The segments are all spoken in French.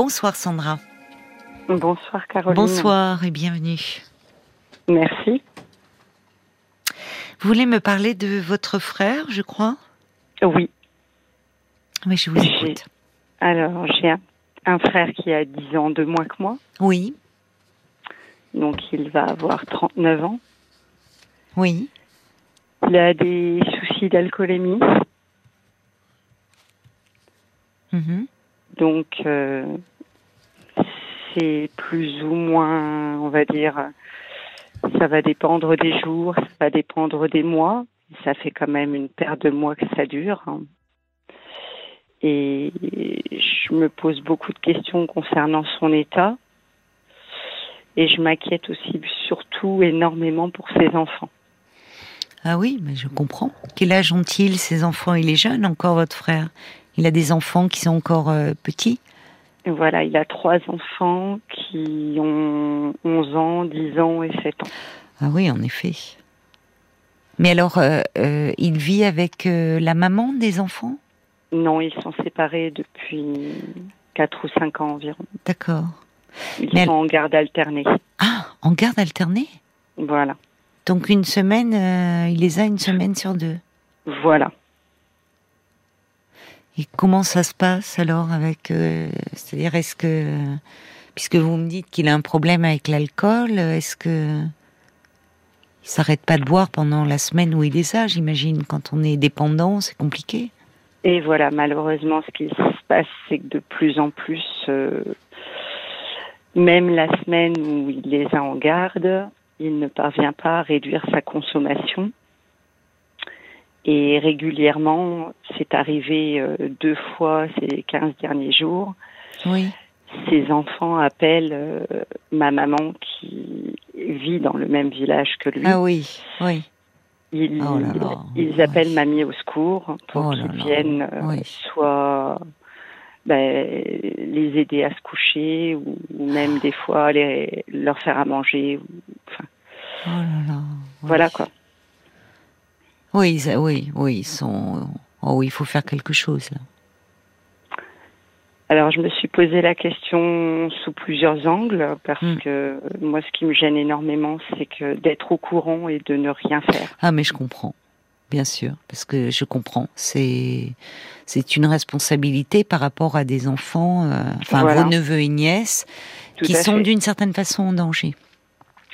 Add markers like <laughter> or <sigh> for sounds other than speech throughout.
Bonsoir Sandra. Bonsoir Caroline. Bonsoir et bienvenue. Merci. Vous voulez me parler de votre frère, je crois? Oui. Oui, je vous écoute. Alors, j'ai un, frère qui a 10 ans de moins que moi. Oui. Donc, il va avoir 39 ans. Oui. Il a des soucis d'alcoolémie. Mhm. Donc, euh, c'est plus ou moins, on va dire, ça va dépendre des jours, ça va dépendre des mois. Ça fait quand même une paire de mois que ça dure. Et je me pose beaucoup de questions concernant son état. Et je m'inquiète aussi surtout énormément pour ses enfants. Ah oui, mais je comprends. Quel âge ont-ils, ces enfants? Il est jeune encore, votre frère Il a des enfants qui sont encore euh, petits Voilà, il a trois enfants qui ont 11 ans, 10 ans et 7 ans. Ah oui, en effet. Mais alors, euh, euh, il vit avec la maman des enfants? Non, ils sont séparés depuis 4 ou 5 ans environ. D'accord. Ils sont en garde alternée. Ah, en garde alternée? Voilà. Donc une semaine, il les a une semaine sur deux? Voilà. Et comment ça se passe alors avec euh, C'est-à-dire, est-ce que puisque vous me dites qu'il a un problème avec l'alcool, est-ce que il s'arrête pas de boire pendant la semaine où il les a J'imagine. Quand on est dépendant, c'est compliqué. Et voilà, malheureusement, ce qui se passe, c'est que de plus en plus, euh, même la semaine où il les a en garde, il ne parvient pas à réduire sa consommation. Et régulièrement, c'est arrivé euh, deux fois ces 15 derniers jours. Oui. Ses enfants appellent euh, ma maman qui vit dans le même village que lui. Ah oui, oui. Ils, oh ils appellent mamie au secours pour oh qu'ils viennent euh, soit ben, les aider à se coucher ou, même des fois les, leur faire à manger. enfin, oh là là. Voilà quoi. Oui, oui, oui, ils sont. Oh, il faut faire quelque chose là. Alors, je me suis posé la question sous plusieurs angles parce hmm. que moi, ce qui me gêne énormément, c'est que d'être au courant et de ne rien faire. Ah, mais je comprends bien sûr, parce que je comprends. C'est c'est une responsabilité par rapport à des enfants, euh, enfin vos neveux et nièces, qui sont d'une certaine façon en danger.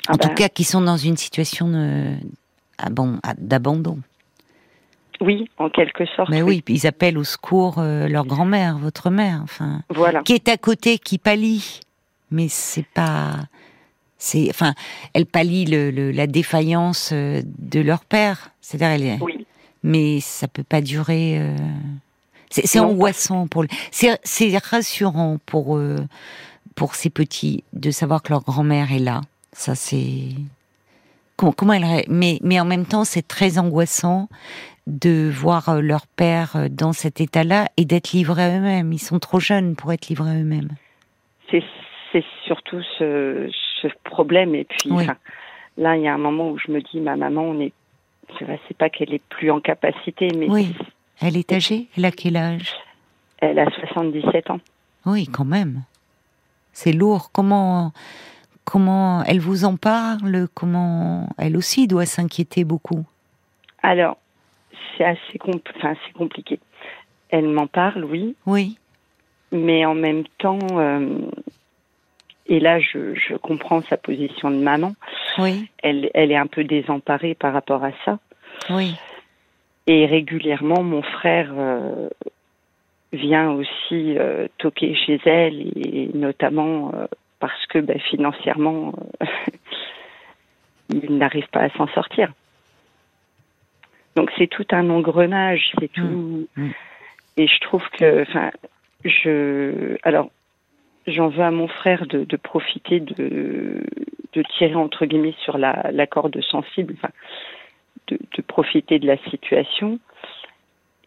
Ah en tout ben. cas, qui sont dans une situation d'abandon. Oui, en quelque sorte. Mais oui, ils appellent au secours euh, leur grand-mère, votre mère, enfin, voilà. qui est à côté, qui pâlit. Mais c'est pas c'est, enfin, elle pallie le, la défaillance euh, de leur père. C'est-à-dire, elle, oui. mais ça peut pas durer. Euh, c'est, angoissant pour. C'est, c'est rassurant pour pour ces petits de savoir que leur grand-mère est là. Ça, c'est. Comment, comment elle. Mais, mais en même temps, c'est très angoissant de voir euh, leur père dans cet état-là et d'être livrés à eux-mêmes. Ils sont trop jeunes pour être livrés à eux-mêmes. C'est, c'est surtout ce, problème. Et puis, là, il y a un moment où je me dis, ma maman, on est, c'est pas qu'elle est plus en capacité, mais. Oui. Elle est âgée? Elle a quel âge? Elle a 77 ans. Oui, quand même. C'est lourd. Comment, comment elle vous en parle Comment elle aussi doit s'inquiéter beaucoup Alors, c'est assez, compliqué. Elle m'en parle, oui. Oui. Mais en même temps, euh, et là, je, je, comprends sa position de maman. Oui. Elle, elle est un peu désemparée par rapport à ça. Oui. Et régulièrement, mon frère euh, vient aussi euh, toquer chez elle, et notamment parce que ben, financièrement, <laughs> il n'arrive pas à s'en sortir. Donc c'est tout un engrenage, c'est tout. Mmh. Mmh. Et je trouve que, enfin, je, alors j'en veux à mon frère de, de profiter de, de, tirer entre guillemets sur la, la corde sensible, enfin, de, de, profiter de la situation.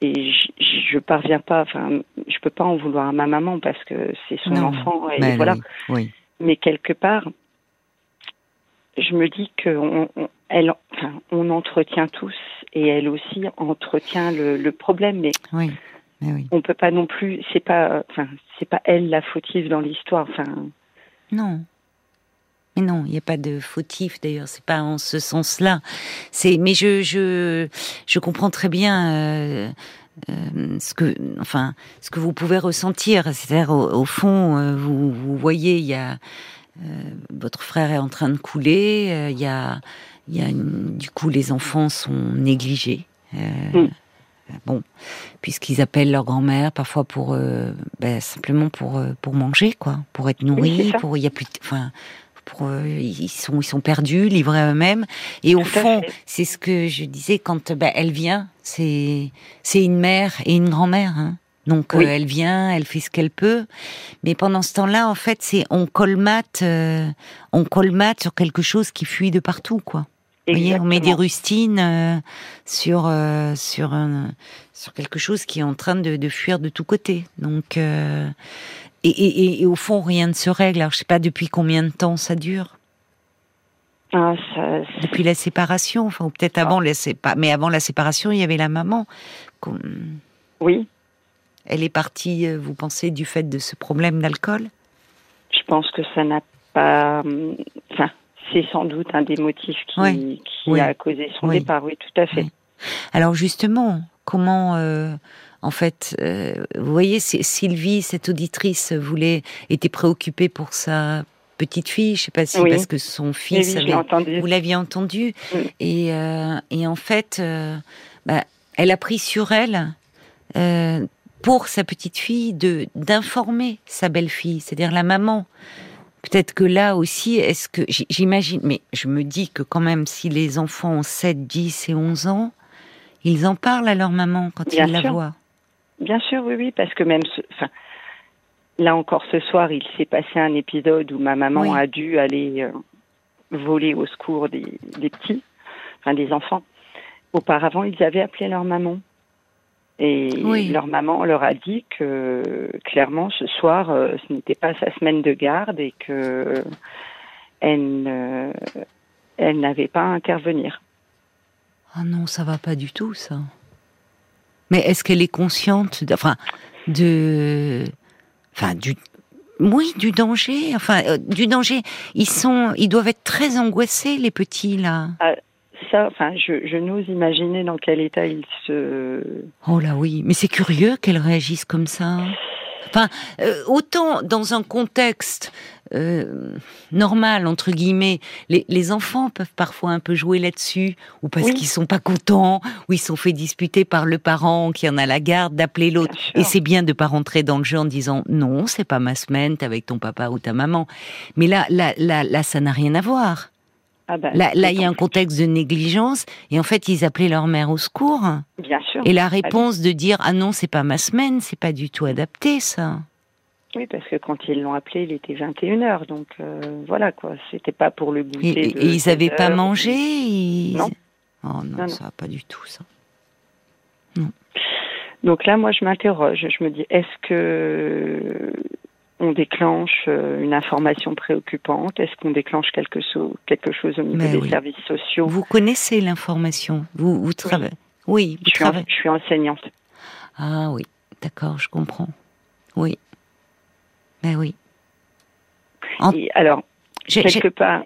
Et je, je parviens pas, enfin, je peux pas en vouloir à ma maman parce que c'est son enfant et voilà. Oui, Mais quelque part, je me dis qu'on on, elle, enfin, on entretient tous et elle aussi entretient le, le problème, mais oui oui. On peut pas non plus. C'est pas. Enfin, c'est pas elle la fautive dans l'histoire. Enfin. Non. Mais non, il n'y a pas de fautif d'ailleurs. C'est pas en ce sens-là. C'est. Mais je je je comprends très bien. Euh, euh, ce que, enfin, ce que vous pouvez ressentir, c'est-à-dire au, fond, euh, vous, vous, voyez, il y a votre frère est en train de couler, il y a, il y a du coup les enfants sont négligés. Mm. Bon, puisqu'ils appellent leur grand-mère parfois pour ben, simplement pour pour manger quoi, pour être nourris, pour il y a plus, enfin ils sont ils sont perdus, livrés à eux-mêmes. Et au fond, c'est ce que je disais quand ben, elle vient, c'est c'est une mère et une grand-mère. Hein. Donc euh, elle vient, elle fait ce qu'elle peut, mais pendant ce temps-là, en fait, c'est on colmate, euh, on colmate sur quelque chose qui fuit de partout, quoi. Vous voyez, on met des rustines euh, sur sur un, sur quelque chose qui est en train de, de fuir de tous côtés. Donc et, au fond, rien ne se règle. Alors, je sais pas depuis combien de temps ça dure. Ah, depuis la séparation, enfin, ou peut-être avant, ah. mais avant la séparation, il y avait la maman. Oui. Elle est partie, euh, vous pensez, du fait de ce problème d'alcool? Je pense que ça n'a pas. Enfin, c'est sans doute un des motifs qui, a causé son départ, oui, tout à fait. Alors, justement, comment. Euh, en fait, euh, vous voyez, Sylvie, cette auditrice, voulait était préoccupée pour sa petite fille. Je sais pas si parce que son fils, vous l'aviez entendu, et, euh, et en fait, euh, bah, elle a pris sur elle. pour sa petite fille de d'informer sa belle-fille, c'est-à-dire la maman. Peut-être que là aussi, est-ce que j'imagine, mais je me dis que quand même, si les enfants ont 7, 10 et 11 ans, ils en parlent à leur maman quand ils la voient. Bien sûr, oui, oui, parce que même, enfin, là encore ce soir, il s'est passé un épisode où ma maman a dû aller euh, voler au secours des, petits, enfin des enfants. Auparavant, ils avaient appelé leur maman. Et leur maman leur a dit que clairement ce soir, euh, ce n'était pas sa semaine de garde et que elle, elle n'avait pas à intervenir. Ah non, ça va pas du tout, ça. Mais est-ce qu'elle est consciente, de, enfin, de, enfin, du, oui, du danger, enfin, euh, du danger. Ils sont, ils doivent être très angoissés, les petits là. Ah, ça, enfin, je, je n'ose imaginer dans quel état ils se. Oh là oui, mais c'est curieux qu'elle réagisse comme ça. Enfin, euh, autant dans un contexte euh, normal entre guillemets, les, les, enfants peuvent parfois un peu jouer là-dessus, ou parce qu'ils sont pas contents, ou ils sont fait disputer par le parent qui en a la garde d'appeler l'autre. Et c'est bien de pas rentrer dans le jeu en disant non, c'est pas ma semaine, t'es avec ton papa ou ta maman. Mais là, là, là, là, ça n'a rien à voir. Ah ben, là, là, il y a un contexte de négligence, et en fait, ils appelaient leur mère au secours. Bien sûr. Et la réponse de dire ah non, c'est pas ma semaine, c'est pas du tout adapté, ça. Oui, parce que quand ils l'ont appelé, il était 21h, donc euh, voilà quoi, c'était pas pour le goûter. Et, ils n'avaient pas mangé Non. Oh non, ça va pas du tout ça. Non. Donc là, moi, je m'interroge. Je me dis, est-ce que on déclenche euh, une information préoccupante? Est-ce qu'on déclenche quelque, chose, quelque chose au niveau des services sociaux? Vous connaissez l'information Vous, vous travaillez Oui, je, suis je suis enseignante. Ah oui, d'accord, je comprends. Oui. Ben oui. alors, quelque part.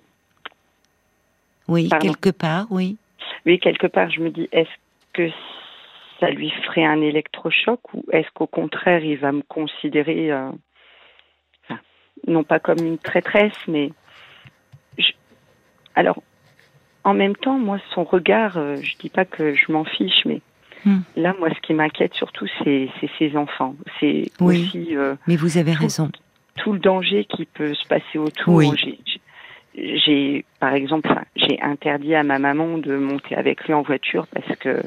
Oui, quelque part, oui. Oui, quelque part, je me dis, est-ce que ça lui ferait un électrochoc ou est-ce qu'au contraire, il va me considérer, euh, non pas comme une traîtresse, mais. Alors, en même temps, moi, son regard, euh, je dis pas que je m'en fiche, mais hmm. Là, moi, ce qui m'inquiète surtout, c'est ses enfants. C'est aussi. Euh, mais vous avez raison tout le danger qui peut se passer autour. J'ai, par exemple, j'ai interdit à ma maman de monter avec lui en voiture parce que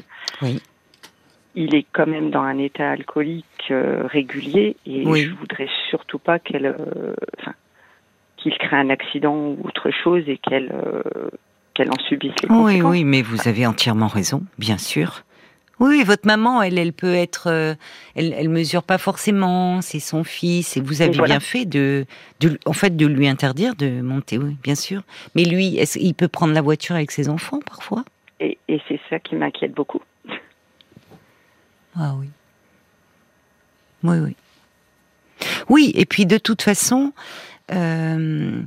il est quand même dans un état alcoolique euh, régulier et je voudrais surtout pas qu'elle, euh, qu'il crée un accident ou autre chose et qu'elle qu'elle en subisse les conséquences. Oui, oui, mais vous avez entièrement raison, bien sûr. Oui, votre maman, elle, elle peut être, euh, elle, elle mesure pas forcément. C'est son fils, et vous avez bien fait de, de, en fait, de lui interdire de monter. Oui, bien sûr. Mais lui, est-ce il peut prendre la voiture avec ses enfants parfois? Et, et c'est ça qui m'inquiète beaucoup. Ah oui. oui, oui. Oui, et puis de toute façon, euh,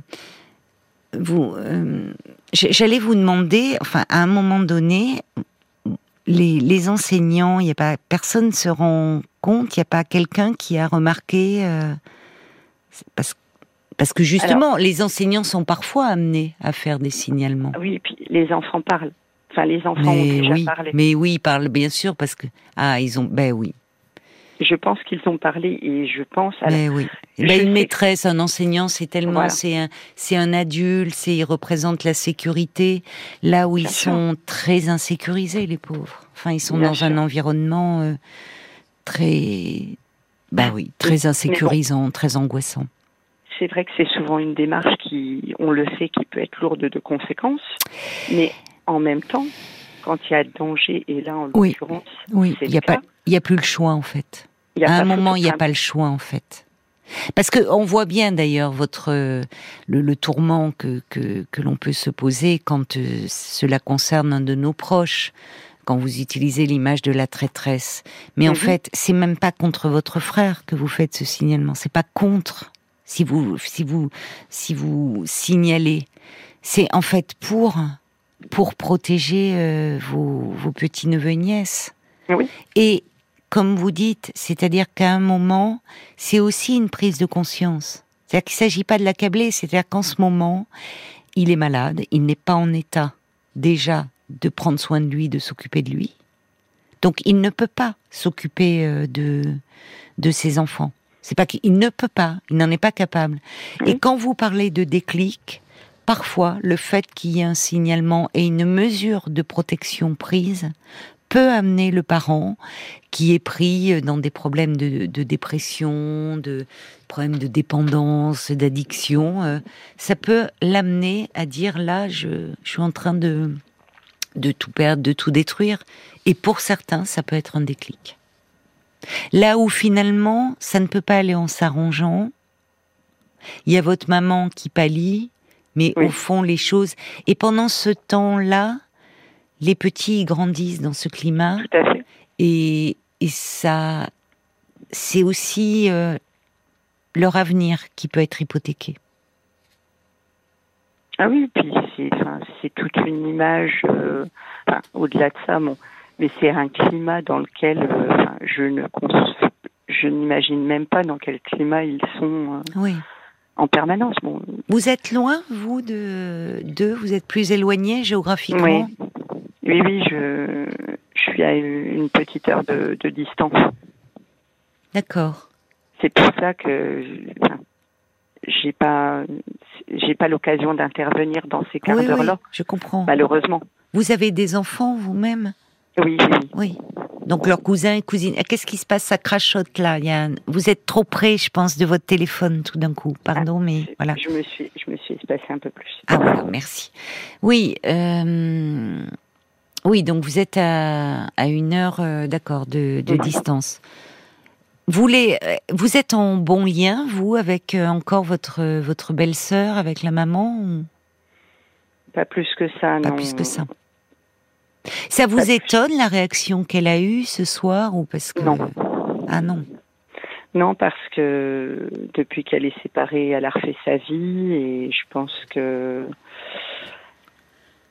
vous, euh, j'allais vous demander, enfin, à un moment donné, les, enseignants, il y a pas personne se rend compte, il n'y a pas quelqu'un qui a remarqué euh, parce, parce que justement, les enseignants sont parfois amenés à faire des signalements. Oui, et puis les enfants parlent. Enfin, les enfants ont déjà oui, parlé. Mais oui, ils parlent bien sûr parce que ah, ils ont, ben oui, je pense qu'ils ont parlé et je pense à Mais oui. Ben, une maîtresse, un enseignant, c'est tellement, c'est un, c'est un adulte, c'est, il représente la sécurité. Là où ils sont très insécurisés, les pauvres. Enfin, ils sont dans un environnement euh, très, bah oui, très insécurisant, très angoissant. C'est vrai que c'est souvent une démarche qui, on le sait, qui peut être lourde de conséquences, mais en même temps, quand il y a danger, et là en l'occurrence, oui, il n'y a pas, il y a plus le choix en fait à un moment, il n'y a pas le choix en fait. Parce que on voit bien d'ailleurs votre le, tourment que que, que l'on peut se poser quand euh, cela concerne un de nos proches, quand vous utilisez l'image de la traîtresse. Mais en mhm. fait, c'est même pas contre votre frère que vous faites ce signalement. C'est pas contre si vous si vous si vous signalez. C'est en fait pour pour protéger euh, vos, vos petits neveux et nièces. Oui. Et comme vous dites, c'est-à-dire qu'à un moment, c'est aussi une prise de conscience. C'est-à-dire qu'il ne s'agit pas de l'accabler, c'est-à-dire qu'en ce moment, il est malade, il n'est pas en état déjà de prendre soin de lui, de s'occuper de lui. Donc il ne peut pas s'occuper euh, de de ses enfants. C'est pas qu'il ne peut pas, il n'en est pas capable. Et quand vous parlez de déclic, parfois le fait qu'il y ait un signalement et une mesure de protection prise peut amener le parent qui est pris dans des problèmes de, dépression, de problèmes de dépendance, d'addiction. Euh, ça peut l'amener à dire là, je, suis en train de, de tout perdre, de tout détruire. Et pour certains, ça peut être un déclic. Là où finalement, ça ne peut pas aller en s'arrangeant, il y a votre maman qui pâlit, mais au fond, les choses. Et pendant ce temps-là, les petits grandissent dans ce climat. Tout à fait. Et, et ça, c'est aussi euh, leur avenir qui peut être hypothéqué. Ah oui, puis c'est toute une image, euh, au-delà de ça, bon, mais c'est un climat dans lequel euh, je ne je n'imagine même pas dans quel climat ils sont oui. en permanence. Bon. Vous êtes loin, vous, de d'eux? Vous êtes plus éloigné géographiquement? Oui. Oui, oui, je, je suis à une petite heure de, distance. D'accord. C'est pour ça que j'ai pas j'ai pas l'occasion d'intervenir dans ces quarts d'heure-là. je comprends. Malheureusement. Vous avez des enfants vous-même? Oui, oui. Donc leurs cousins et cousines. Qu'est-ce qui se passe? Ça crachote là. Il Vous êtes trop près, je pense, de votre téléphone tout d'un coup. Pardon, ah, mais voilà. Je me suis, je me suis espacée un peu plus. Ah voilà, merci. Oui. Euh... Oui, donc vous êtes à, une heure, euh, d'accord, de, distance. Vous, les, euh, vous êtes en bon lien, vous, avec euh, encore votre, votre belle-sœur, avec la maman Pas plus que ça, non. Pas plus que ça. Ça vous étonne la réaction qu'elle a eue ce soir ou parce que non Ah non. Non, parce que depuis qu'elle est séparée, elle a refait sa vie et je pense que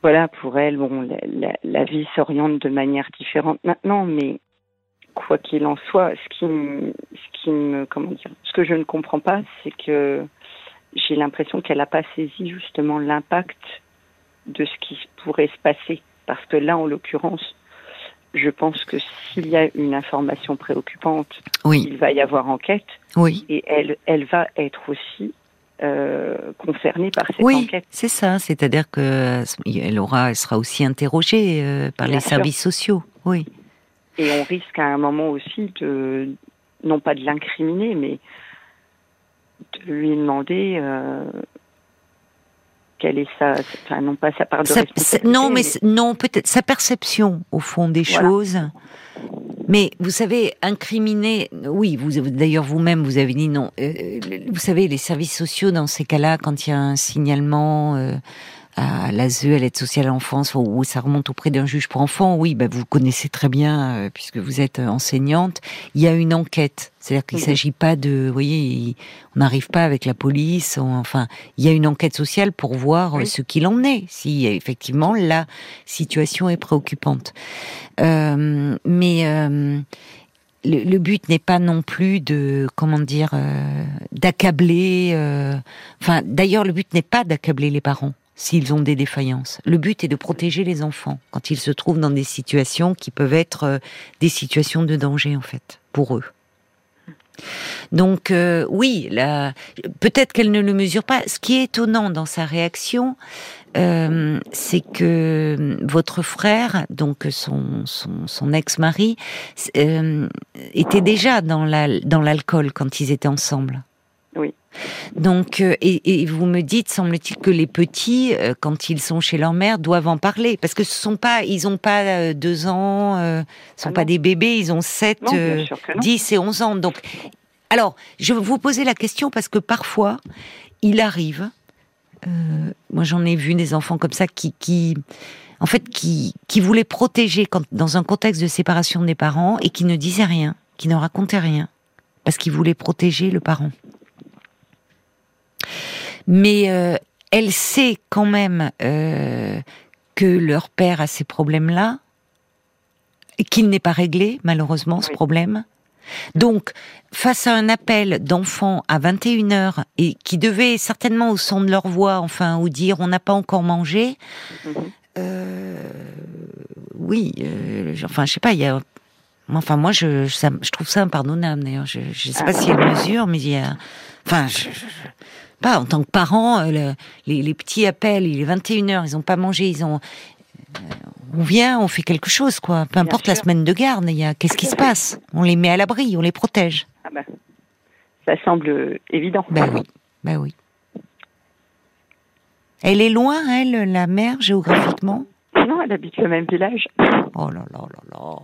voilà, pour elle, bon, la, vie s'oriente de manière différente maintenant, mais quoi qu'il en soit, ce qui, ce qui me, comment dire, ce que je ne comprends pas, c'est que j'ai l'impression qu'elle n'a pas saisi justement l'impact de ce qui pourrait se passer, parce que là, en l'occurrence, je pense que s'il y a une information préoccupante, il va y avoir enquête, oui. et elle, elle va être aussi euh, concernée par cette oui, enquête. c'est ça. C'est-à-dire que elle aura, elle sera aussi interrogée euh, par les services sociaux. Oui. Et on risque à un moment aussi de, non pas de l'incriminer, mais de lui demander euh, quelle est sa, enfin non pas sa part de responsabilité. Non, mais, non, peut-être sa perception au fond des choses. Mais vous savez, incriminer, oui, vous d'ailleurs vous-même vous avez dit non. Euh, vous savez, les services sociaux dans ces cas-là, quand il y a un signalement, euh, à l'ASE, à l'aide sociale à l'enfance, où ça remonte auprès d'un juge pour enfants, oui, bah, vous connaissez très bien, euh, puisque vous êtes enseignante, il y a une enquête. C'est-à-dire qu'il ne s'agit pas de, vous voyez, on n'arrive pas avec la police, enfin, il y a une enquête sociale pour voir euh, ce qu'il en est, si effectivement la situation est préoccupante. Euh, mais euh, le, but n'est pas non plus de comment dire euh, d'accabler. Euh, enfin, d'ailleurs, le but n'est pas d'accabler les parents s'ils ont des défaillances. Le but est de protéger les enfants quand ils se trouvent dans des situations qui peuvent être euh, des situations de danger en fait pour eux. Donc oui, peut-être qu'elle ne le mesure pas. Ce qui est étonnant dans sa réaction, euh, c'est que votre frère, donc son, ex-mari, euh, était déjà dans l'alcool quand ils étaient ensemble. Oui. Donc, euh, et, vous me dites, semble-t-il que les petits, quand ils sont chez leur mère, doivent en parler, parce que ce sont pas, ils ont pas deux ans, ce sont ah pas des bébés, ils ont 7, 10 et 11 ans. Donc, alors, je vais vous poser la question parce que parfois, il arrive euh, moi, j'en ai vu des enfants comme ça qui, qui en fait, qui, qui voulaient protéger quand, dans un contexte de séparation des parents et qui ne disaient rien, qui ne racontaient rien, parce qu'ils voulaient protéger le parent. Mais euh, elle sait quand même euh, que leur père a ces problèmes-là, qu'il n'est pas réglé, malheureusement, ce problème. Donc, face à un appel d'enfants à 21h et qui devait certainement au son de leur voix, enfin, ou dire on n'a pas encore mangé, mhm. euh, oui, euh, enfin, je sais pas, il y a. Enfin, moi, je, je, trouve ça impardonnable, d'ailleurs. Je ne sais pas si elle mesure, mais il y a. Enfin, pas en tant que parent, euh, les, les, petits appels, il est 21h, ils n'ont pas mangé, ils ont on vient, on fait quelque chose, quoi. Peu importe la semaine de garde, il y a qu'est-ce qui se passe? On les met à l'abri, on les protège. Ah bah, ça semble évident. Ben oui, ben oui. Elle est loin, elle, la mère, géographiquement? Non, elle habite le même village. Oh là là là là.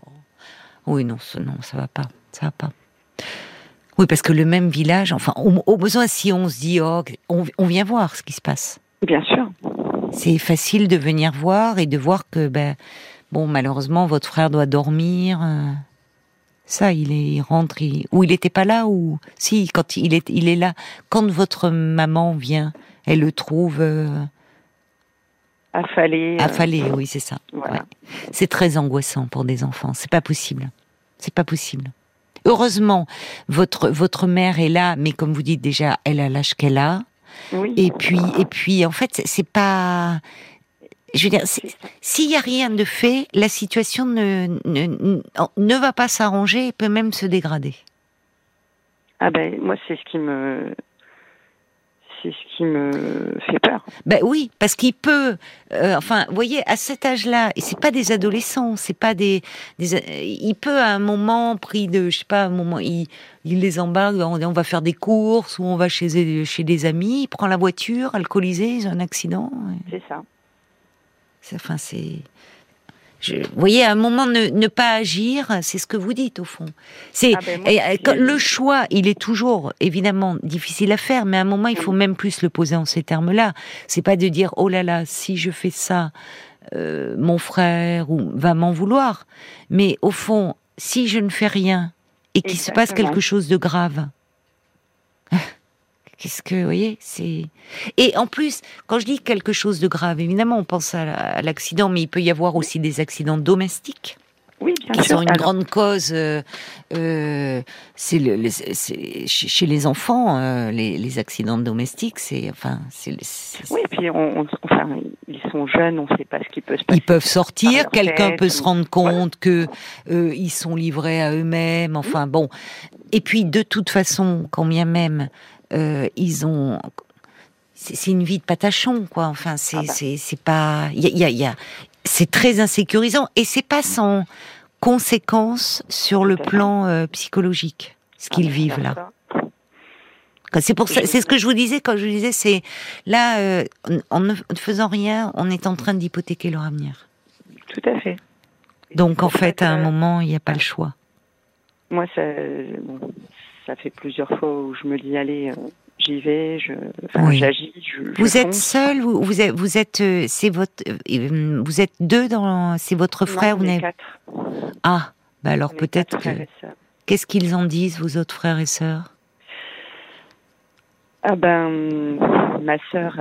Oui, non, non, ça va pas, ça va pas. Oui, parce que le même village, enfin, au, besoin, si on se dit, oh, on vient voir ce qui se passe. Bien sûr c'est facile de venir voir et de voir que, ben, bon, malheureusement, votre frère doit dormir. Euh. ça, il, est, il rentre, ou il n'était pas là, ou si, quand il est, il est là. Quand votre maman vient, elle le trouve. Euh, affalé. Euh. Affalé, oui, c'est ça. C'est très angoissant pour des enfants. C'est pas possible. C'est pas possible. Heureusement, votre votre mère est là, mais comme vous dites déjà, elle a l'âge qu'elle a. Et puis, et puis, en fait, c'est pas. Je veux dire, s'il n'y a rien de fait, la situation ne, ne, ne va pas s'arranger et peut même se dégrader. Ah ben, moi, c'est ce qui me c'est ce qui me fait peur. Ben oui, parce qu'il peut, euh, enfin, vous voyez, à cet âge-là, et c'est pas des adolescents, c'est pas des, il peut à un moment pris de, je sais pas, un moment, il, il les embarque, on, va faire des courses ou on va chez chez des amis, il prend la voiture, alcoolisé, il a un accident. C'est ça. Enfin, c'est vous voyez, à un moment, ne, pas agir, c'est ce que vous dites au fond. C'est ah ben, le choix, il est toujours évidemment difficile à faire, mais à un moment, il faut même plus le poser en ces termes-là. C'est pas de dire oh là là, si je fais ça, euh, mon frère ou va m'en vouloir. Mais au fond, si je ne fais rien et qu'il se passe quelque chose de grave, Qu'est-ce que, vous voyez, c'est. Et en plus, quand je dis quelque chose de grave, évidemment, on pense à l'accident, mais il peut y avoir aussi des accidents domestiques. Oui, bien qui sont une grande cause. Euh, euh, c'est le, chez les enfants, euh, les, accidents domestiques, c'est enfin, c'est. Oui, et puis on, enfin, ils sont jeunes, on ne sait pas ce qui peut se passer. Ils peuvent sortir, quelqu'un peut se rendre compte que ils sont livrés à eux-mêmes. Enfin bon. Et puis de toute façon, quand bien même euh, ils ont c'est une vie de patachon, quoi. Enfin, c'est ah bah. c'est pas, il y a, y a, c'est très insécurisant et c'est pas sans conséquences sur le plan euh, psychologique ce qu'ils ah, vivent là. C'est pour ça, c'est ce que je vous disais quand je vous disais, c'est là, euh, en ne faisant rien, on est en train d'hypothéquer leur avenir. Tout à fait. Donc en fait, à un moment, il n'y a pas le choix. Moi, ça, ça fait plusieurs fois où je me dis allez, euh, j'y vais, je, j'agis. vous êtes seul vous, vous êtes, vous êtes, c'est votre, vous êtes deux dans, c'est votre frère, non, vous quatre. Ah, bah alors peut-être que. Qu'est-ce qu'ils en disent, vos autres frères et sœurs? Ah ben, ma sœur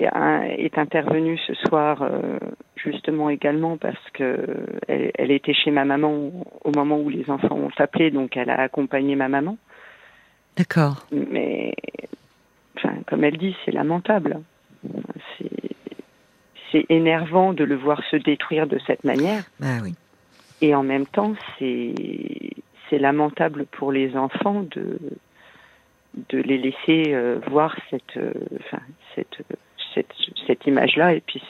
est intervenue ce soir euh, justement également parce que elle, était chez ma maman au moment où les enfants ont appelé, donc elle a accompagné ma maman. D'accord. Mais, enfin, comme elle dit, c'est lamentable. C'est énervant de le voir se détruire de cette manière. Bah oui. Et en même temps, c'est c'est lamentable pour les enfants de de les laisser euh, voir cette euh, enfin cette cette, cette image-là et puis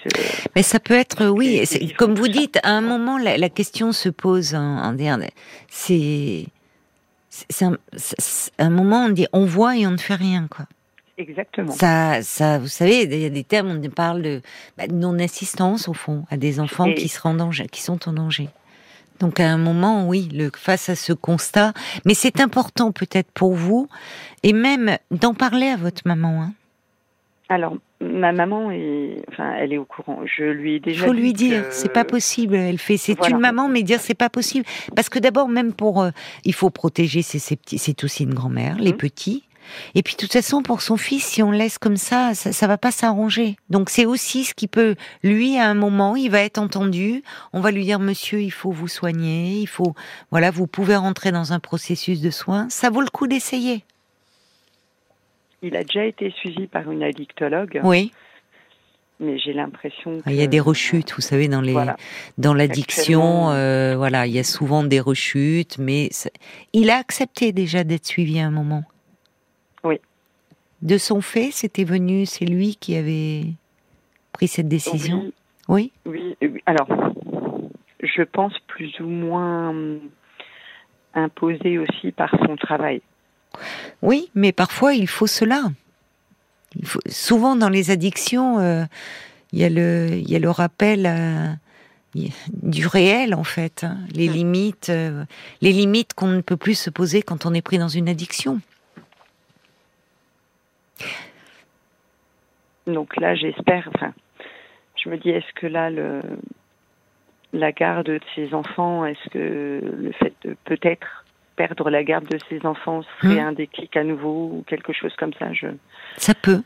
Mais ça peut être oui, comme vous dites, à un moment la, la question se pose en, en c'est c'est un, un, moment on dit on voit et on ne fait rien quoi. Exactement. Ça, ça, vous savez, il y a des termes, on parle de, bah, non-assistance au fond à des enfants qui se rendent danger, qui sont en danger. Donc à un moment, oui, le, face à ce constat, mais c'est important peut-être pour vous, et même d'en parler à votre maman. Hein. Alors, ma maman est, enfin, elle est au courant. Je lui ai déjà. Faut lui dire, c'est pas possible. Elle fait, c'est une maman, mais dire c'est pas possible, parce que d'abord, même pour, euh, il faut protéger ses, ses petits, c'est aussi une grand-mère, les mhm. petits. Et puis, de toute façon, pour son fils, si on le laisse comme ça, ça, ça va pas s'arranger. Donc, c'est aussi ce qui peut, lui, à un moment, il va être entendu. On va lui dire, monsieur, il faut vous soigner, il faut, voilà, vous pouvez rentrer dans un processus de soins. Ça vaut le coup d'essayer. Il a déjà été suivi par une addictologue. Oui. Mais j'ai l'impression ah, Il y a des rechutes, vous savez, dans les dans l'addiction, euh, voilà, il y a souvent des rechutes, mais il a accepté déjà d'être suivi à un moment. Oui. De son fait, c'était venu, c'est lui qui avait pris cette décision? Oui. Oui. oui. Alors, je pense plus ou moins hum, imposé aussi par son travail. Oui, mais parfois il faut cela. Il faut, souvent dans les addictions, euh, il, y a le, il y a le rappel euh, du réel en fait, hein. les limites, euh, les limites qu'on ne peut plus se poser quand on est pris dans une addiction. Donc là, j'espère. Enfin, je me dis, est-ce que là, le, la garde de ses enfants, est-ce que le fait de peut-être perdre la garde de ses enfants serait hmm. un déclic à nouveau ou quelque chose comme ça. Je... Ça peut.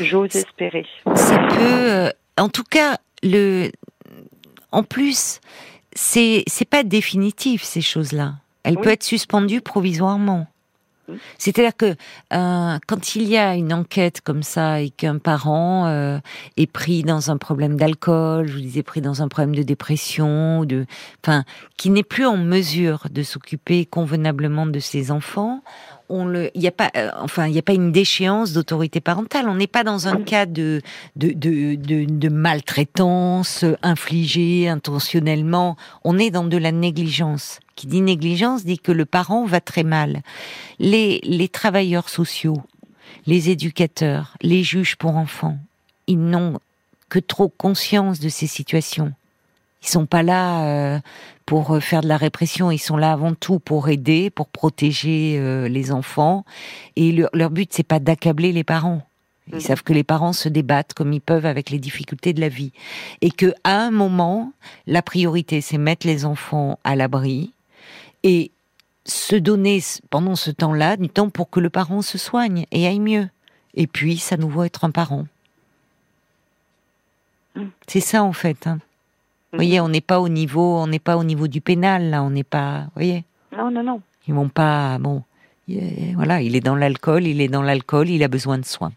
J'ose espérer. Ça peut. Euh, en tout cas, le. En plus, c'est c'est pas définitif ces choses-là. Elle peut être suspendue provisoirement. C'est-à-dire que euh, quand il y a une enquête comme ça et qu'un parent euh, est pris dans un problème d'alcool, je vous disais pris dans un problème de dépression, de, enfin, qui n'est plus en mesure de s'occuper convenablement de ses enfants, on le, il n'y a pas, euh, enfin, il n'y a pas une déchéance d'autorité parentale. On n'est pas dans un cas de de, de, de, de maltraitance infligée intentionnellement. On est dans de la négligence. Qui dit négligence dit que le parent va très mal. Les les travailleurs sociaux, les éducateurs, les juges pour enfants, ils n'ont que trop conscience de ces situations. Ils sont pas là euh, pour faire de la répression, ils sont là avant tout pour aider, pour protéger euh, les enfants. Et leur but, c'est pas d'accabler les parents. Ils mhm. savent que les parents se débattent comme ils peuvent avec les difficultés de la vie, et que à un moment, la priorité, c'est mettre les enfants à l'abri et se donner pendant ce temps-là du temps pour que le parent se soigne et aille mieux. Et puis, ça nous voit être un parent. Mhm. C'est ça en fait. Hein. Vous voyez, mhm. on n'est pas au niveau, on n'est pas au niveau du pénal là, on n'est pas, vous voyez. Non, non, non. Ils vont pas, bon, voilà, il est dans l'alcool, il est dans l'alcool, il a besoin de soins.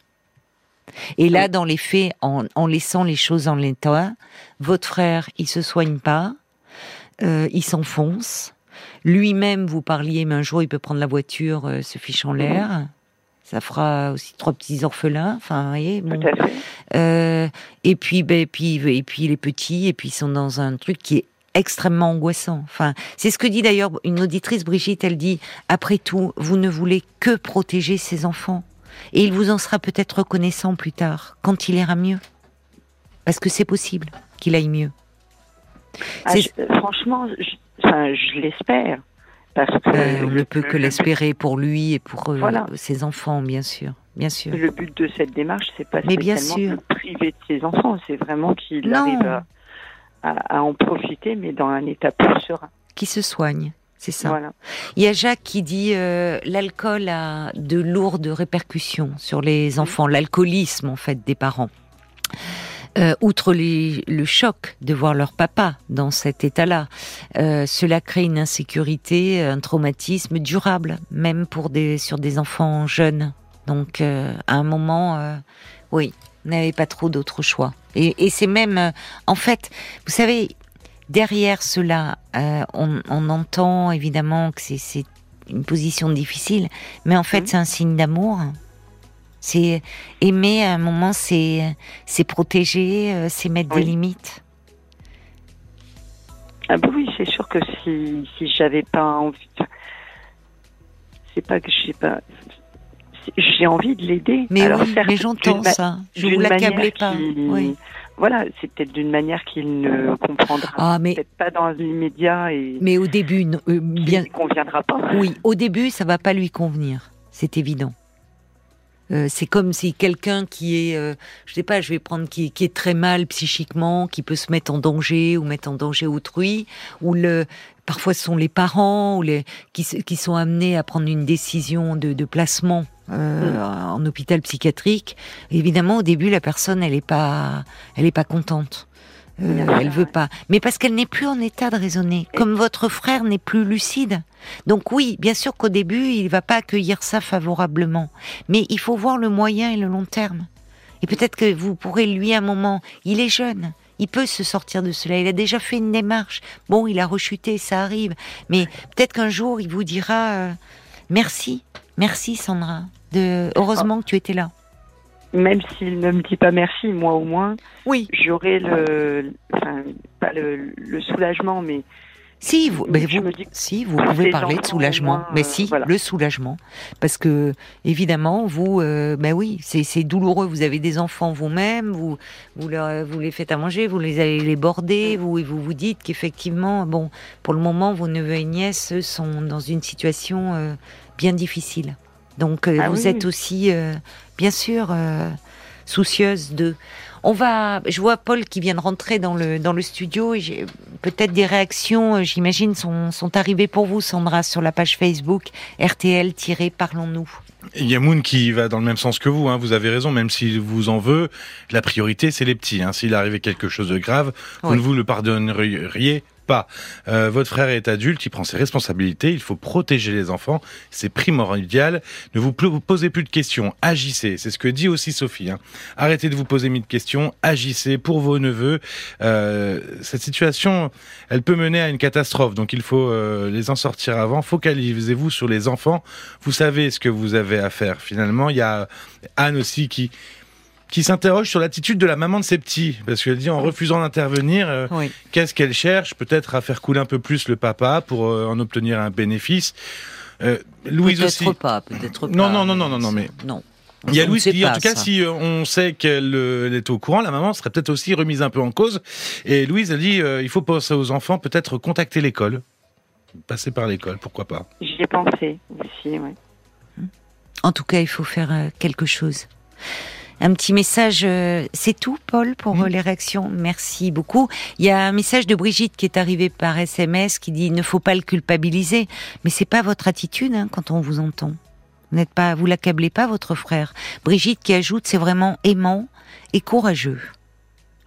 Et là, dans les faits, en, en laissant les choses en l'état, votre frère, il se soigne pas, euh, il s'enfonce. Lui-même, vous parliez, mais un jour, il peut prendre la voiture, euh, se fiche en l'air ça fera aussi trois petits orphelins. Enfin, vous voyez, bon. Euh, et puis, ben, et puis, et puis les petits, et puis ils sont dans un truc qui est extrêmement angoissant. Enfin, c'est ce que dit d'ailleurs une auditrice, Brigitte. Elle dit après tout, vous ne voulez que protéger ses enfants, et il vous en sera peut-être reconnaissant plus tard, quand il ira mieux, parce que c'est possible qu'il aille mieux. Ah, franchement, je, je l'espère. Parce que on ne peut que l'espérer pour lui et pour euh, ses enfants, bien sûr. Bien sûr. Le but de cette démarche, c'est pas Mais bien sûr. de priver de ses enfants, c'est vraiment qu'il arrive à, en profiter, mais dans un état plus serein. Qui se soigne. C'est ça. Voilà. Il y a Jacques qui dit euh, l'alcool a de lourdes répercussions sur les enfants, l'alcoolisme en fait des parents. Euh, outre le choc de voir leur papa dans cet état-là, euh, cela crée une insécurité, un traumatisme durable, même pour des sur des enfants jeunes. Donc, euh, à un moment, oui, n'avait pas trop d'autres choix. Et, c'est même, en fait, vous savez, derrière cela, on, entend évidemment que c'est une position difficile, mais en fait, mmh. c'est un signe d'amour c'est aimer à un moment, c'est c'est protéger, euh, c'est mettre des limites. Ah bah oui, c'est sûr que si si j'avais pas envie, c'est pas que j'ai pas, j'ai envie de l'aider. Mais Alors, oui, mais j'entends ça. Je vous l'accablez pas. Oui. Voilà, c'est peut-être d'une manière qu'il ne comprendra ah, mais... peut-être pas dans l'immédiat et. Mais au début, euh, bien. ne conviendra pas. Oui, au début, ça va pas lui convenir. C'est évident. Euh, c'est comme si quelqu'un qui est, euh, je sais pas, je vais prendre qui, qui, est très mal psychiquement, qui peut se mettre en danger ou mettre en danger autrui, ou le, parfois ce sont les parents ou les qui, qui sont amenés à prendre une décision de, de placement euh, mm. en hôpital psychiatrique. Évidemment, au début, la personne, elle est pas, elle est pas contente. Euh, elle veut pas. Mais parce qu'elle n'est plus en état de raisonner. Comme votre frère n'est plus lucide. Donc oui, bien sûr qu'au début, il va pas accueillir ça favorablement. Mais il faut voir le moyen et le long terme. Et peut-être que vous pourrez lui, à un moment, il est jeune. Il peut se sortir de cela. Il a déjà fait une démarche. Bon, il a rechuté, ça arrive. Mais peut-être qu'un jour, il vous dira euh, merci, merci Sandra. De heureusement que tu étais là même s'il ne me dit pas merci, moi au moins, oui. j'aurai le, enfin, pas le, le, soulagement, mais si vous, mais vous, si vous pouvez parler de soulagement, mais si le soulagement, parce que évidemment vous, euh, ben oui, c'est douloureux. Vous avez des enfants vous-même, vous vous, leur, vous les faites à manger, vous les allez les border, vous et vous vous dites qu'effectivement, bon, pour le moment, vos neveux et nièces sont dans une situation euh, bien difficile. Donc euh, ah vous êtes aussi, euh, bien sûr, euh, soucieuse de. On va, je vois Paul qui vient de rentrer dans le dans le studio et peut-être des réactions, j'imagine, sont sont arrivées pour vous, Sandra, sur la page Facebook RTL-Parlons-nous. Il y a Moon qui va dans le même sens que vous, hein. vous avez raison, même s'il vous en veut, la priorité c'est les petits. Hein. S'il arrivait quelque chose de grave, vous ne vous le pardonneriez pas. Euh, votre frère est adulte, il prend ses responsabilités, il faut protéger les enfants, c'est primordial. Ne vous posez plus de questions, agissez. C'est ce que dit aussi Sophie. Hein. Arrêtez de vous poser mille questions, agissez pour vos neveux. Euh, cette situation, elle peut mener à une catastrophe, donc il faut euh, les en sortir avant. Focalisez-vous sur les enfants. Vous savez ce que vous avez à faire. Finalement, il y a Anne aussi qui qui s'interroge sur l'attitude de la maman de ses petits, parce qu'elle dit en refusant d'intervenir, euh, qu'est-ce qu'elle cherche Peut-être à faire couler un peu plus le papa pour euh, en obtenir un bénéfice. Euh, Louise peut-être aussi. pas, peut-être pas. Non, non, non, non, non, non, mais non. Il y a Louise qui dit, en tout cas, si on sait qu'elle est au courant, la maman serait peut-être aussi remise un peu en cause. Et Louise, elle dit, il faut penser aux enfants, peut-être contacter l'école. Passer par l'école, pourquoi pas J'y ai pensé aussi, oui. En tout cas, il faut faire quelque chose un petit message. Euh, c'est tout, Paul, pour les réactions. Merci beaucoup. Il y a un message de Brigitte qui est arrivé par SMS qui dit il ne faut pas le culpabiliser, mais c'est pas votre attitude hein, quand on vous entend. Vous n'êtes pas, vous l'accablez pas votre frère. Brigitte qui ajoute c'est vraiment aimant et courageux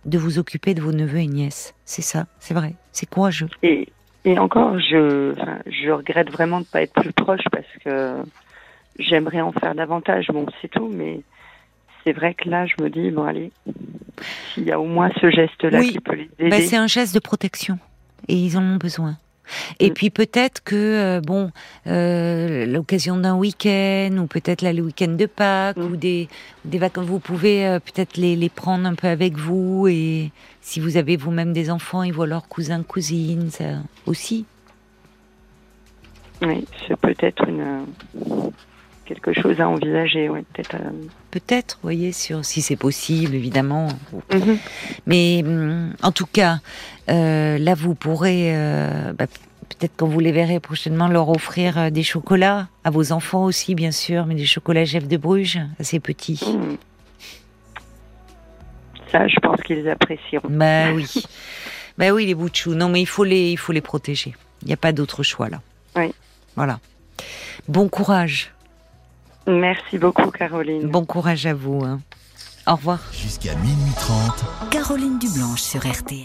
de vous occuper de vos neveux et nièces. C'est ça, c'est vrai, c'est courageux. Et, et encore, je, je regrette vraiment de ne pas être plus proche parce que j'aimerais en faire davantage. Bon, c'est tout, mais c'est vrai que là, je me dis, bon, allez, s'il y a au moins ce geste-là qui peut les aider. Bah, c'est un geste de protection et ils en ont besoin. Et mm. puis peut-être que euh, bon, euh, l'occasion d'un week-end ou peut-être là le week-end de Pâques mm. ou des des vacances, vous pouvez euh, peut-être les, les prendre un peu avec vous et si vous avez vous-même des enfants, ils voient leurs cousins cousines, ça aussi. Oui, c'est peut-être une quelque chose à envisager, ouais, peut-être. Euh. Peut-être, voyez, sur, si c'est possible, évidemment. Mhm. Mais mm, en tout cas, euh, là, vous pourrez euh, bah, peut-être quand vous les verrez prochainement, leur offrir euh, des chocolats, à vos enfants aussi, bien sûr, mais des chocolats Jeff de Bruges, assez petits. Mmh. Ça, je pense qu'ils apprécieront. Bah oui. bah oui, les bouts de Non, mais il faut les, il faut les protéger. Il n'y a pas d'autre choix, là. Oui. Voilà. Bon courage. Merci beaucoup, Caroline. Bon courage à vous. Hein. Au revoir. Jusqu'à minuit 30. Caroline Dublanche sur RT.